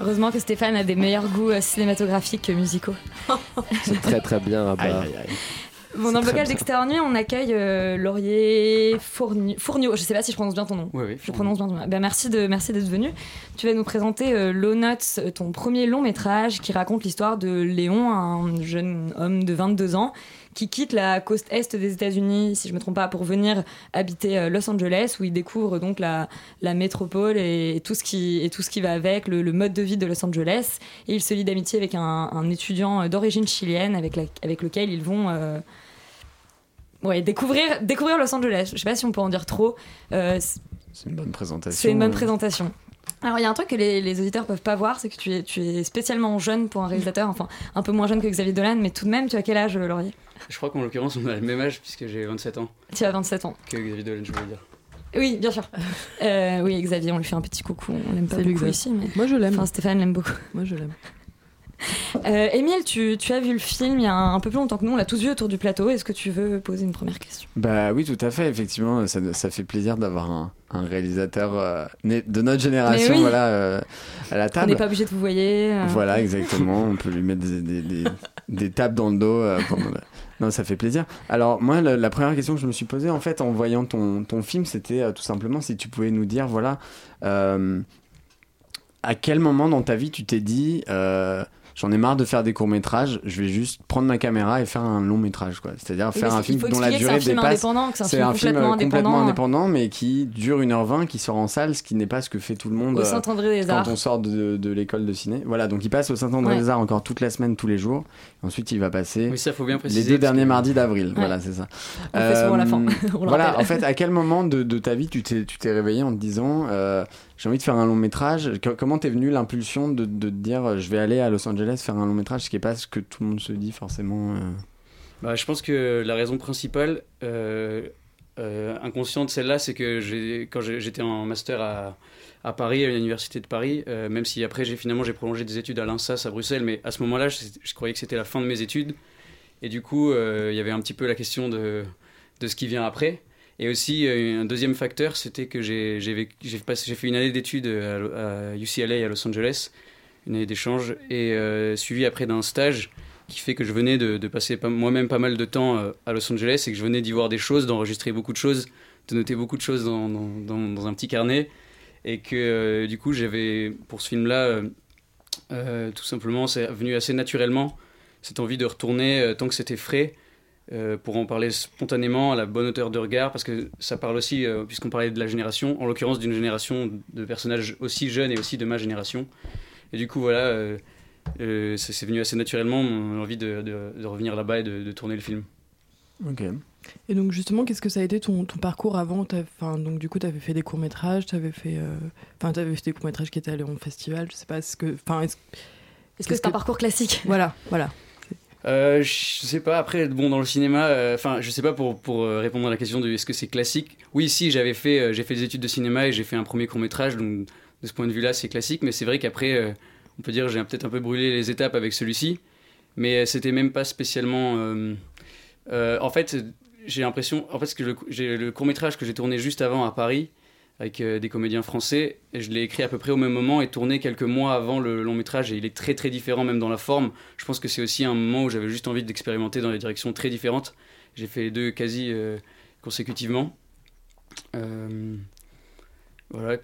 Heureusement que Stéphane a des meilleurs goûts euh, cinématographiques que musicaux. C'est très très bien. Bon, dans le blocage d'Extérieur Nuit, on accueille euh, Laurier Fournier. Fournio. Je sais pas si je prononce bien ton nom. Oui, oui. Je prononce bien ton nom. Ben, merci de merci d'être venu. Tu vas nous présenter euh, Low Nuts, euh, ton premier long métrage qui raconte l'histoire de Léon, un jeune homme de 22 ans qui quitte la côte est des États-Unis, si je me trompe pas, pour venir habiter euh, Los Angeles, où il découvre donc la, la métropole et, tout ce qui et tout ce qui va avec, le, le mode de vie de Los Angeles. Et il se lie d'amitié avec un, un étudiant d'origine chilienne, avec la- avec lequel ils vont euh, ouais, découvrir, découvrir Los Angeles. Je sais pas si on peut en dire trop. Euh, C'est une bonne présentation. c'est une bonne euh. présentation. Alors, il y a un truc que les, les auditeurs peuvent pas voir, c'est que tu es, tu es spécialement jeune pour un réalisateur, enfin un peu moins jeune que Xavier Dolan, mais tout de même, tu as quel âge, euh, Laurier? Je crois qu'en l'occurrence, on a le même âge puisque j'ai 27 ans Tu as 27 ans. que Xavier Dolan, je voulais dire. Oui, bien sûr. Euh, oui, Xavier, on lui fait un petit coucou. On l'aime pas Salut, beaucoup ici, mais. Moi, je l'aime. Enfin, Stéphane l'aime beaucoup. Moi, je l'aime. Euh, Émile, tu, tu as vu le film il y a un, un peu plus longtemps que nous, on l'a tous vu autour du plateau. Est-ce que tu veux poser une première question? Bah oui, tout à fait. Effectivement, ça, ça fait plaisir d'avoir un, un réalisateur euh, né- de notre génération oui. voilà, euh, à la On table. n'est pas obligé de vous voyer. euh, Voilà, exactement. On peut lui mettre des, des, des, des tapes dans le dos. pendant Non, ça fait plaisir. Alors, moi, la, la première question que je me suis posée, en fait, en voyant ton, ton film, c'était tout simplement si tu pouvais nous dire, voilà, à quel moment dans ta vie tu t'es dit, j'en ai marre de faire des courts-métrages, je vais juste prendre ma caméra et faire un long-métrage, quoi. C'est-à-dire faire un il film dont la durée c'est un film dépasse. indépendant, que c'est un film complètement euh, complètement indépendant. indépendant, mais qui dure 1h20, qui sort en salle, ce qui n'est pas ce que fait tout le monde. Au euh, Saint-André des Arts. quand on sort de, de l'école de ciné. Voilà, donc il passe au Saint-André-des-Arts encore toute la semaine, tous les jours. Ensuite, il va passer Oui, ça faut bien les préciser. deux parce derniers que- mardis d'avril. Voilà, c'est ça. On fait souvent la fin, Euh, on le voilà, en fait, à quel moment de, de ta vie tu t'es, tu t'es réveillé en te disant euh, j'ai envie de faire un long métrage Co- Comment t'es venue l'impulsion de, de te dire euh, je vais aller à Los Angeles faire un long métrage, ce qui n'est pas ce que tout le monde se dit forcément euh? Bah, je pense que la raison principale, euh, inconsciente, celle-là, c'est que quand j'étais en master à, à Paris, à l'université de Paris, même si après j'ai finalement prolongé des études à l'INSAS à Bruxelles, mais à ce moment-là, je, je croyais que c'était la fin de mes études. Et du coup, il y avait un petit peu la question de, de ce qui vient après. Et aussi, euh, un deuxième facteur, c'était que j'ai fait une année d'études à, UCLA à Los Angeles, une année d'échange, et euh, suivi après d'un stage qui fait que je venais de, passer pas- moi-même pas mal de temps euh, à Los Angeles et que je venais d'y voir des choses, d'enregistrer beaucoup de choses, de noter beaucoup de choses dans, un petit carnet. Et que euh, du coup, j'avais, pour ce film-là, tout simplement, c'est venu assez naturellement, cette envie de retourner tant que c'était frais. Euh, pour en parler spontanément à la bonne hauteur de regard, parce que ça parle aussi, euh, puisqu'on parlait de la génération, en l'occurrence d'une génération de personnages aussi jeunes et aussi de ma génération. Et du coup, voilà, euh, euh, c'est venu assez naturellement, mon envie de, de- de revenir là-bas et de, de tourner le film. Ok. Et donc justement, qu'est-ce que ça a été ton, ton parcours avant? Enfin, donc du coup, tu avais fait des courts métrages, tu avais fait, euh, t'avais fait des courts métrages qui étaient allés en festival. Je sais pas, est-ce que, enfin, est-ce- Est-ce que c'est un parcours classique? Voilà, voilà. Euh, je sais pas, après, bon, dans le cinéma, euh, enfin, je sais pas pour, pour euh, répondre à la question de est-ce que c'est classique. Oui, si, j'avais fait, euh, j'ai fait des études de cinéma et j'ai fait un premier court-métrage, donc de ce point de vue-là, c'est classique, mais c'est vrai qu'après, euh, on peut dire, j'ai peut-être un peu brûlé les étapes avec celui-ci, mais euh, c'était même pas spécialement. euh, euh, en fait, j'ai l'impression, en fait, que le court-métrage que j'ai tourné juste avant à Paris, avec euh, des comédiens français, je l'ai écrit à peu près au même moment et tourné quelques mois avant le long métrage, et il est très très différent même dans la forme. Je pense que c'est aussi un moment où j'avais juste envie d'expérimenter dans des directions très différentes. J'ai fait les deux quasi euh, consécutivement. Euh, voilà.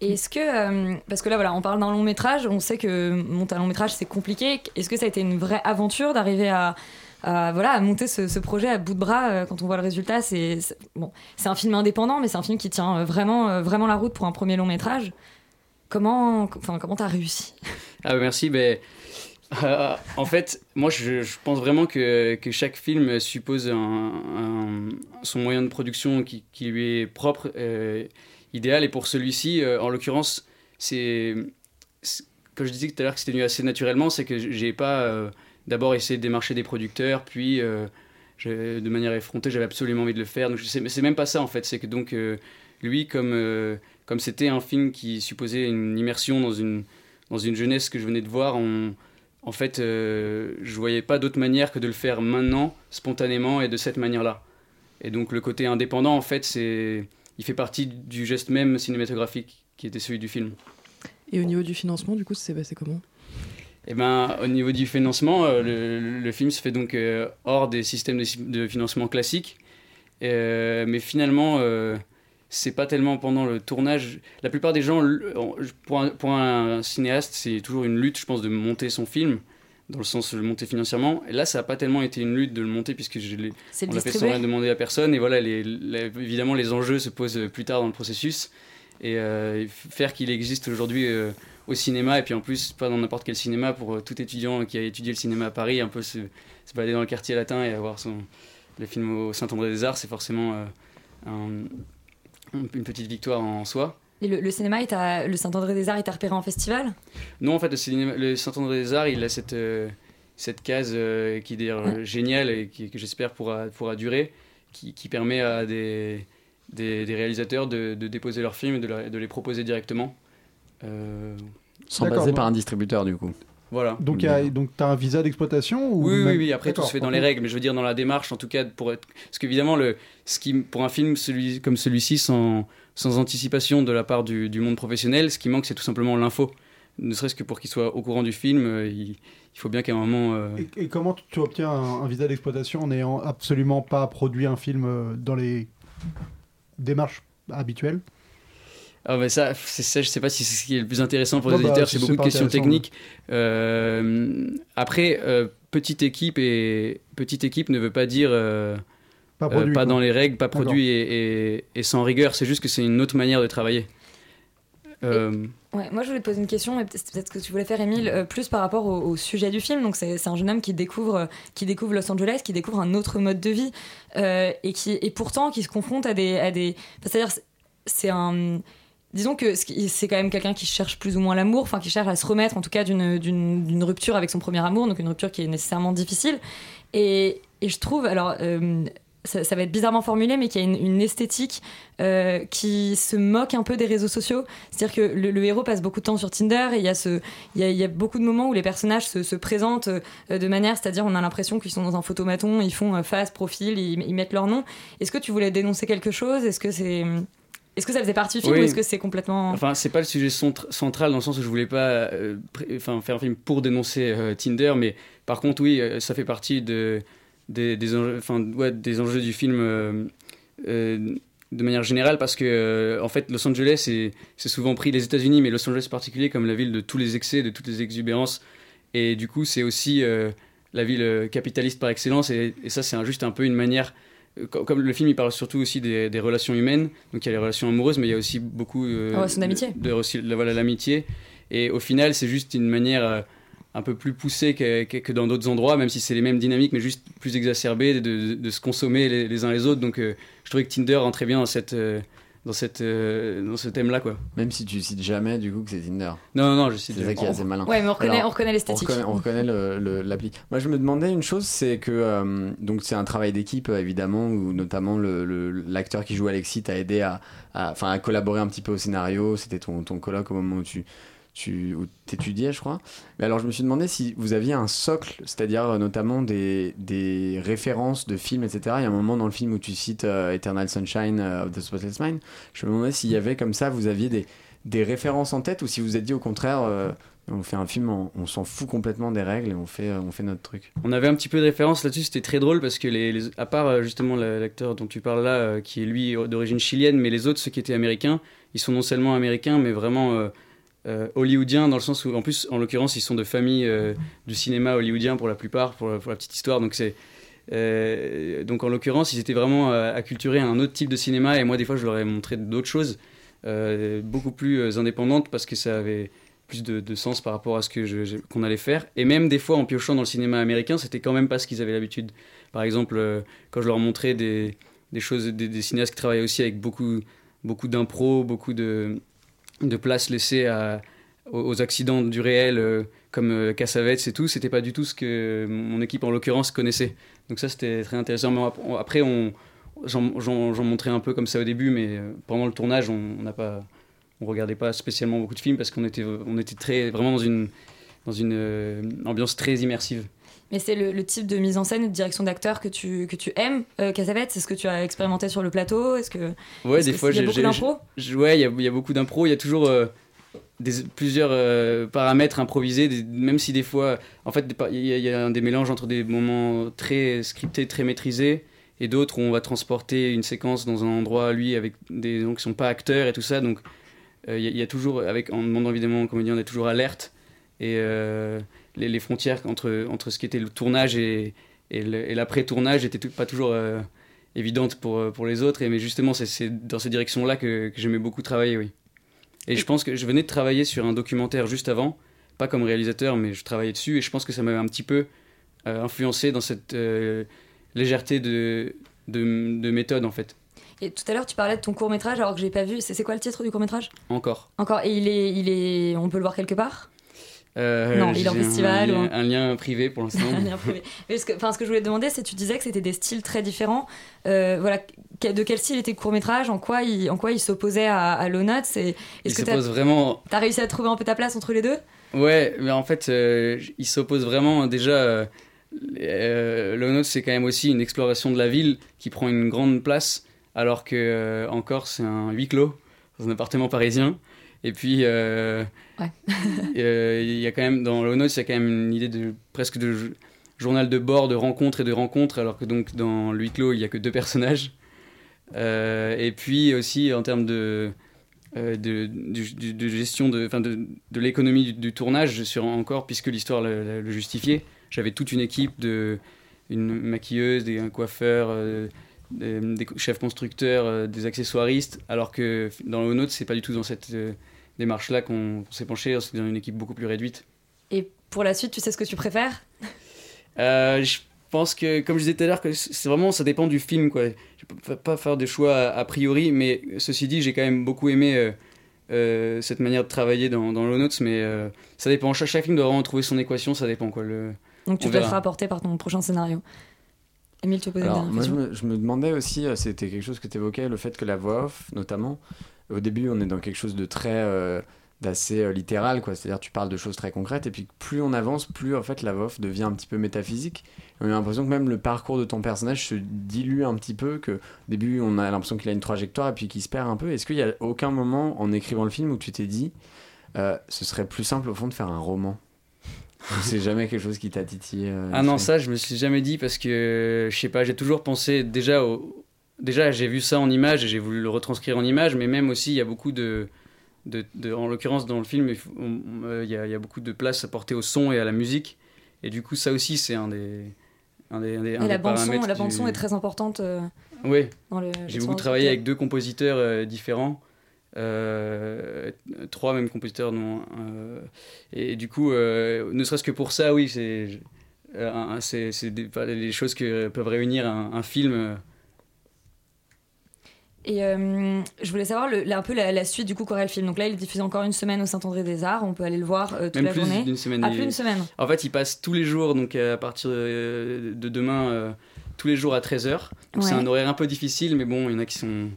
Est-ce que, parce que là voilà, on parle d'un long métrage, on sait que monter un long métrage c'est compliqué. Est-ce que ça a été une vraie aventure d'arriver à, voilà, à monter ce, projet à bout de bras euh, quand on voit le résultat C'est bon, c'est un film indépendant, mais c'est un film qui tient euh, vraiment, euh, vraiment la route pour un premier long métrage. Comment, enfin, comment t'as réussi? Ah, bah, merci. Euh, en fait, moi, je, pense vraiment que, que chaque film suppose un, son moyen de production qui, lui est propre, euh, idéal. Et pour celui-ci, euh, en l'occurrence, c'est. Quand je disais tout à l'heure que c'était venu assez naturellement, c'est que j'ai pas euh, d'abord essayé de démarcher des producteurs, puis euh, de manière effrontée, j'avais absolument envie de le faire. Donc, mais c'est même pas ça en fait. C'est que donc, euh, lui, comme euh, comme c'était un film qui supposait une immersion dans une dans une jeunesse que je venais de voir, en fait, je voyais pas d'autre manière que de le faire maintenant, spontanément et de cette manière-là. Et donc le côté indépendant, en fait, c'est, il fait partie du geste même cinématographique qui était celui du film. Et au niveau du financement, du coup, c'est passé comment? Eh ben, au niveau du financement, euh, le, le film se fait donc euh, hors des systèmes de, de financement classiques. Euh, mais finalement, c'est pas tellement pendant le tournage. La plupart des gens, pour un, pour un cinéaste, c'est toujours une lutte, je pense, de monter son film, dans le sens de le monter financièrement. Et là, ça n'a pas tellement été une lutte de le monter, puisque je l'ai on l'a fait sans rien demander à personne. Et voilà, les, les- évidemment, les enjeux se posent plus tard dans le processus. Et euh, faire qu'il existe aujourd'hui euh, au cinéma, et puis en plus, pas dans n'importe quel cinéma, pour euh, tout étudiant qui a étudié le cinéma à Paris, un peu se, se balader dans le quartier latin et avoir son, le film au Saint-André des Arts, c'est forcément euh, un- une petite victoire en soi. Et le, le cinéma, le Saint-André des Arts, il t'a repéré en festival? Non, en fait, le, cinéma- le Saint-André des Arts, il a cette, euh, cette case euh, qui est d'ailleurs géniale et qui, que j'espère pourra, pourra durer, qui, qui permet à des, des, des réalisateurs de, de déposer leurs films et de, la- de les proposer directement. Euh, Sans passer par un distributeur, du coup. voilà. Donc, tu as un visa d'exploitation ou Oui, oui, même- oui, après tout se fait dans les règles, mais je veux dire dans la démarche, en tout cas, pour être... Parce qu'évidemment, le... ce qui, pour un film celui... comme celui-ci, sans... sans anticipation de la part du, du monde professionnel, ce qui manque, c'est tout simplement l'info. Ne serait-ce que pour qu'il soit au courant du film, euh, il... il faut bien qu'à un moment... euh, Et, et comment tu obtiens un, un visa d'exploitation en n'ayant absolument pas produit un film dans les démarches habituelles? Ah bah ça, c'est ça, je sais pas si c'est ce qui est le plus intéressant pour les bah, auditeurs, c'est beaucoup de questions techniques. Euh, après, euh, petite équipe et petite équipe ne veut pas dire euh, Pas euh, produit. pas quoi. dans les règles, pas produit et, et- et sans rigueur. C'est juste que c'est une autre manière de travailler. Euh, Ouais, moi je voulais te poser une question, et peut-être que tu voulais faire, Émile, euh, plus par rapport au, au sujet du film. Donc c'est un jeune homme qui découvre, euh, qui découvre Los Angeles, qui découvre un autre mode de vie, euh, et qui et pourtant qui se confronte à des, à des, enfin, c'est-à-dire c'est- c'est un, disons que c'est quand même quelqu'un qui cherche plus ou moins l'amour, enfin qui cherche à se remettre en tout cas d'une rupture avec son premier amour, donc une rupture qui est nécessairement difficile. Et, je trouve, alors euh, ça, va être bizarrement formulé, mais qu'il y a une, esthétique euh, qui se moque un peu des réseaux sociaux. C'est-à-dire que le, héros passe beaucoup de temps sur Tinder et il y a, y a, beaucoup de moments où les personnages se, se présentent euh, de manière, c'est-à-dire on a l'impression qu'ils sont dans un photomaton, ils font face, profil, ils, ils mettent leur nom. Est-ce que tu voulais dénoncer quelque chose? Est-ce que c'est... Est-ce que ça faisait partie du film Oui. ou est-ce que c'est complètement... Enfin, c'est pas le sujet centr- central dans le sens où je voulais pas euh, enfin, faire un film pour dénoncer euh, Tinder, mais par contre, oui, euh, ça fait partie de, des, des, enjeux, enfin, ouais, des enjeux du film de manière générale parce que, en fait, Los Angeles, c'est souvent pris, les États-Unis, mais Los Angeles en particulier, comme la ville de tous les excès, de toutes les exubérances. Et du coup, c'est aussi la ville capitaliste par excellence, et, et ça, c'est juste un peu une manière comme le film il parle surtout aussi des, des relations humaines. Donc il y a les relations amoureuses mais il y a aussi beaucoup euh, amitié. de, de- aussi, de- voilà l'amitié. Et au final c'est juste une manière euh, un peu plus poussée que, que- que dans d'autres endroits même si c'est les mêmes dynamiques mais juste plus exacerbées de, se consommer les, les uns les autres. Donc euh, je trouvais que Tinder rentrait bien dans cette euh, dans cette euh, dans ce thème là quoi Même si tu cites jamais, du coup, que c'est Tinder. non non non je sais C'est ça qui est assez malin. Ouais, mais on reconnaît, Alors, on reconnaît On l'esthétique. reconnaît, on reconnaît le- le- l'appli. Moi, je me demandais une chose, c'est que euh, donc c'est un travail d'équipe euh, évidemment, où notamment le- le- l'acteur qui joue Alexis t'a aidé à, à collaborer un petit peu au scénario. C'était ton, ton colloque au moment où tu tu où t'étudiais, je crois. Mais alors, je me suis demandé si vous aviez un socle, c'est-à-dire euh, notamment des, références de films, etc. Il y a un moment dans le film où tu cites euh, Eternal Sunshine euh, of the Spotless Mind. Je me demandais s'il y avait comme ça, vous aviez des, références en tête ou si vous êtes dit au contraire. on fait un film, on, s'en fout complètement des règles et on fait, notre truc. On avait un petit peu de référence là-dessus, c'était très drôle parce que à part justement la- l'acteur dont tu parles là, qui est lui d'origine chilienne, mais les autres, ceux qui étaient américains, ils sont non seulement américains, mais vraiment euh, hollywoodiens dans le sens où, en plus, en l'occurrence, ils sont de famille euh, du cinéma hollywoodien pour la plupart, pour, la- petite histoire. Donc c'est euh, donc en l'occurrence, ils étaient vraiment euh, acculturés à un autre type de cinéma et moi des fois je leur ai montré d'autres choses beaucoup plus indépendantes parce que ça avait plus de, sens par rapport à ce que qu'on allait faire. Et même des fois en piochant dans le cinéma américain, c'était quand même pas ce qu'ils avaient l'habitude. Par exemple, quand je leur montrais des, des choses, des, des cinéastes qui travaillaient aussi avec beaucoup, beaucoup d'impro, beaucoup de, de place laissée aux, accidents du réel, euh, comme euh, Cassavetes et tout, c'était pas du tout ce que mon équipe en l'occurrence connaissait. Donc ça c'était très intéressant. Mais après, on, j'en, montrais un peu comme ça au début, mais euh, pendant le tournage, on on n'a pas on regardait pas spécialement beaucoup de films parce qu'on était, on était très, vraiment dans une, dans une euh, ambiance très immersive. Mais c'est le, le type de mise en scène et de direction d'acteur que tu, que tu aimes, euh, C'est ce que tu as expérimenté sur le plateau. Est-ce que Ouais, est-ce des que fois, il y a j'ai, ouais, il y a, il y a beaucoup d'impro, il y a toujours euh, des, plusieurs euh, paramètres improvisés, des- même si des fois, en fait, il y, y a des mélanges entre des moments très scriptés, très maîtrisés, et d'autres où on va transporter une séquence dans un endroit, lui, avec des gens qui sont pas acteurs et tout ça. Donc, euh, il y, a- il y a toujours, avec, en demandant évidemment aux comédiens d'être toujours alerte, et euh, les, les frontières entre, entre ce qui était le tournage et, et l'après-tournage étaient tout- pas toujours euh, évidentes pour, euh, pour les autres. Et, mais justement, c'est- dans cette direction-là que, que j'aimais beaucoup travailler, oui. Et je pense que je venais de travailler sur un documentaire juste avant, pas comme réalisateur, mais je travaillais dessus, et je pense que ça m'avait un petit peu euh, influencé dans cette euh, légèreté de, de, de méthode, en fait. Et tout à l'heure, tu parlais de ton court métrage, alors que j'ai pas vu. C'est c'est quoi le titre du court métrage Encore. Encore. Et il est, il est, on peut le voir quelque part? Euh, Non, il est en j'ai un festival ou- un lien privé pour l'instant. Ce que, ce que je voulais te demander, c'est tu disais que c'était des styles très différents. Euh, voilà, que- de quel style était le court métrage En quoi il, en quoi il s'opposait à, à Low Et Il est-ce que se t'as pose vraiment as réussi à trouver un peu ta place entre les deux? Ouais, mais en fait, euh, il s'oppose vraiment déjà. Note, c'est quand même aussi une exploration de la ville qui prend une grande place, alors que encore c'est un huis clos dans un appartement parisien. Et puis, euh, Ouais. euh, il y a quand même dans Note, il y a quand même une idée de presque de jo- journal de bord, de rencontres et de rencontres, alors que donc dans le huis clos, il y a que deux personnages. Euh, et puis aussi en termes de de, gestion de, enfin de, de l'économie du, du tournage encore puisque l'histoire le, le- le justifiait j'avais toute une équipe de une maquilleuse des un coiffeur euh, des, des chefs constructeurs euh, des accessoiristes alors que dans le Note c'est pas du tout dans cette démarche là qu'on s'est penché c'est dans une équipe beaucoup plus réduite Et pour la suite, tu sais ce que tu préfères? Euh, je pense que, comme je disais tout à l'heure, que c'est vraiment, ça dépend du film, quoi. Je peux pas faire de choix a, priori, mais ceci dit, j'ai quand même beaucoup aimé euh, euh, cette manière de travailler dans, dans Low Notes, mais euh, ça dépend. Chaque, chaque film doit vraiment trouver son équation, ça dépend, quoi. Le... Donc tu te feras apporter par ton prochain scénario. Émile, tu une Alors, moi, je me, je me demandais aussi, euh, c'était quelque chose que tu évoquais, le fait que la voix off, notamment, au début, on est dans quelque chose de très. euh, d'assez euh, littéral, quoi. C'est-à-dire, tu parles de choses très concrètes, et puis plus on avance, plus en fait la voix off devient un petit peu métaphysique. Et on a l'impression que même le parcours de ton personnage se dilue un petit peu, que au début, on a l'impression qu'il a une trajectoire, et puis qu'il se perd un peu. Est-ce qu'il y a aucun moment en écrivant le film où tu t'es dit, euh, ce serait plus simple au fond de faire un roman? C'est jamais quelque chose qui t'a titillé euh, Ah non, ça, je me suis jamais dit parce que, je sais pas, j'ai toujours pensé déjà au. Déjà, j'ai vu ça en image et j'ai voulu le retranscrire en image, mais même aussi, il y a beaucoup de. de, de- en l'occurrence, dans le film, il faut- on- on- euh, il y, a, il y a beaucoup de place apportée au son et à la musique. Et du coup, ça aussi, c'est un des. Un des, un des- Et la des bande son, paramètres la bande du- son est très importante euh, Oui, j'ai beaucoup travaillé avec deux compositeurs euh, différents, trois même compositeurs, non. euh, et du coup, euh, ne serait-ce que pour ça, oui, c'est euh, c'est les choses que peuvent réunir un, un film. euh. Et euh, je voulais savoir le, là, un peu la, la suite du coup Corel Film. Donc là, il est diffusé encore une semaine au Saint-André des Arts. On peut aller le voir euh, toute Même la plus journée. d'une semaine. Ah, plus une semaine. En fait, il passe tous les jours, donc à partir de, de demain, euh, tous les jours à 13h. Donc c'est Ouais. un horaire un peu difficile, mais bon, il y en a qui sont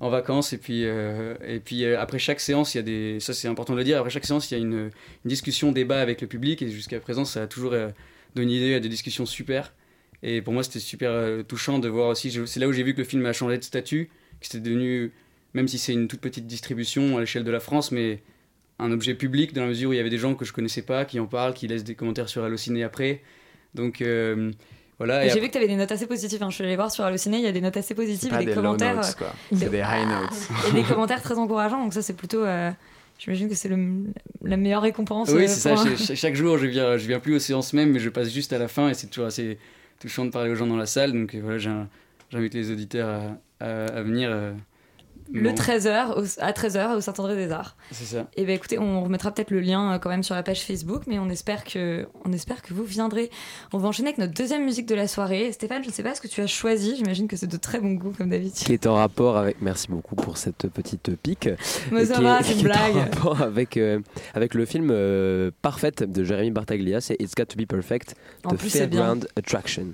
en vacances. Et puis, euh, et puis euh, après chaque séance, il y a des. Ça, c'est important de le dire. Après chaque séance, il y a une, discussion, débat avec le public. Et jusqu'à présent, ça a toujours euh, donné idée à des discussions super. Et pour moi, c'était super touchant de voir aussi. C'est là où j'ai vu que le film a changé de statut, que c'était devenu, même si c'est une toute petite distribution à l'échelle de la France, mais un objet public dans la mesure où il y avait des gens que je connaissais pas qui en parlent, qui laissent des commentaires sur Allociné après. Donc voilà. J'ai après- vu que tu avais des notes assez positives. hein. Je suis allée voir sur Allociné, il y a des notes assez positives pas et des, des low commentaires. notes, quoi. euh, C'est des high notes. et des commentaires très encourageants. Donc ça, c'est plutôt. euh, J'imagine que c'est le- la meilleure récompense. Oui, euh, c'est ça. un- Chaque jour, je viens, je viens plus aux séances même, mais je passe juste à la fin et c'est toujours assez touchant de parler aux gens dans la salle. Donc euh, voilà, j'invite les auditeurs à, à- à venir. euh, Le bon, 13h, au- à 13h au Saint-André des Arts. C'est ça. Et ben écoutez, on remettra peut-être le lien euh, quand même sur la page Facebook, mais on espère que, on espère que vous viendrez. On va enchaîner avec notre deuxième musique de la soirée. Stéphane, je ne sais pas ce que tu as choisi. J'imagine que c'est de très bon goût comme d'habitude. qui est en rapport avec. Merci beaucoup pour cette petite pique. Mais ça qui va, est- c'est qui une est en blague. rapport avec, euh, avec le film euh, Parfaite de Jérémy Bartaglia, c'est It's Got to Be Perfect En de plus, c'est bien. Fairground Attraction.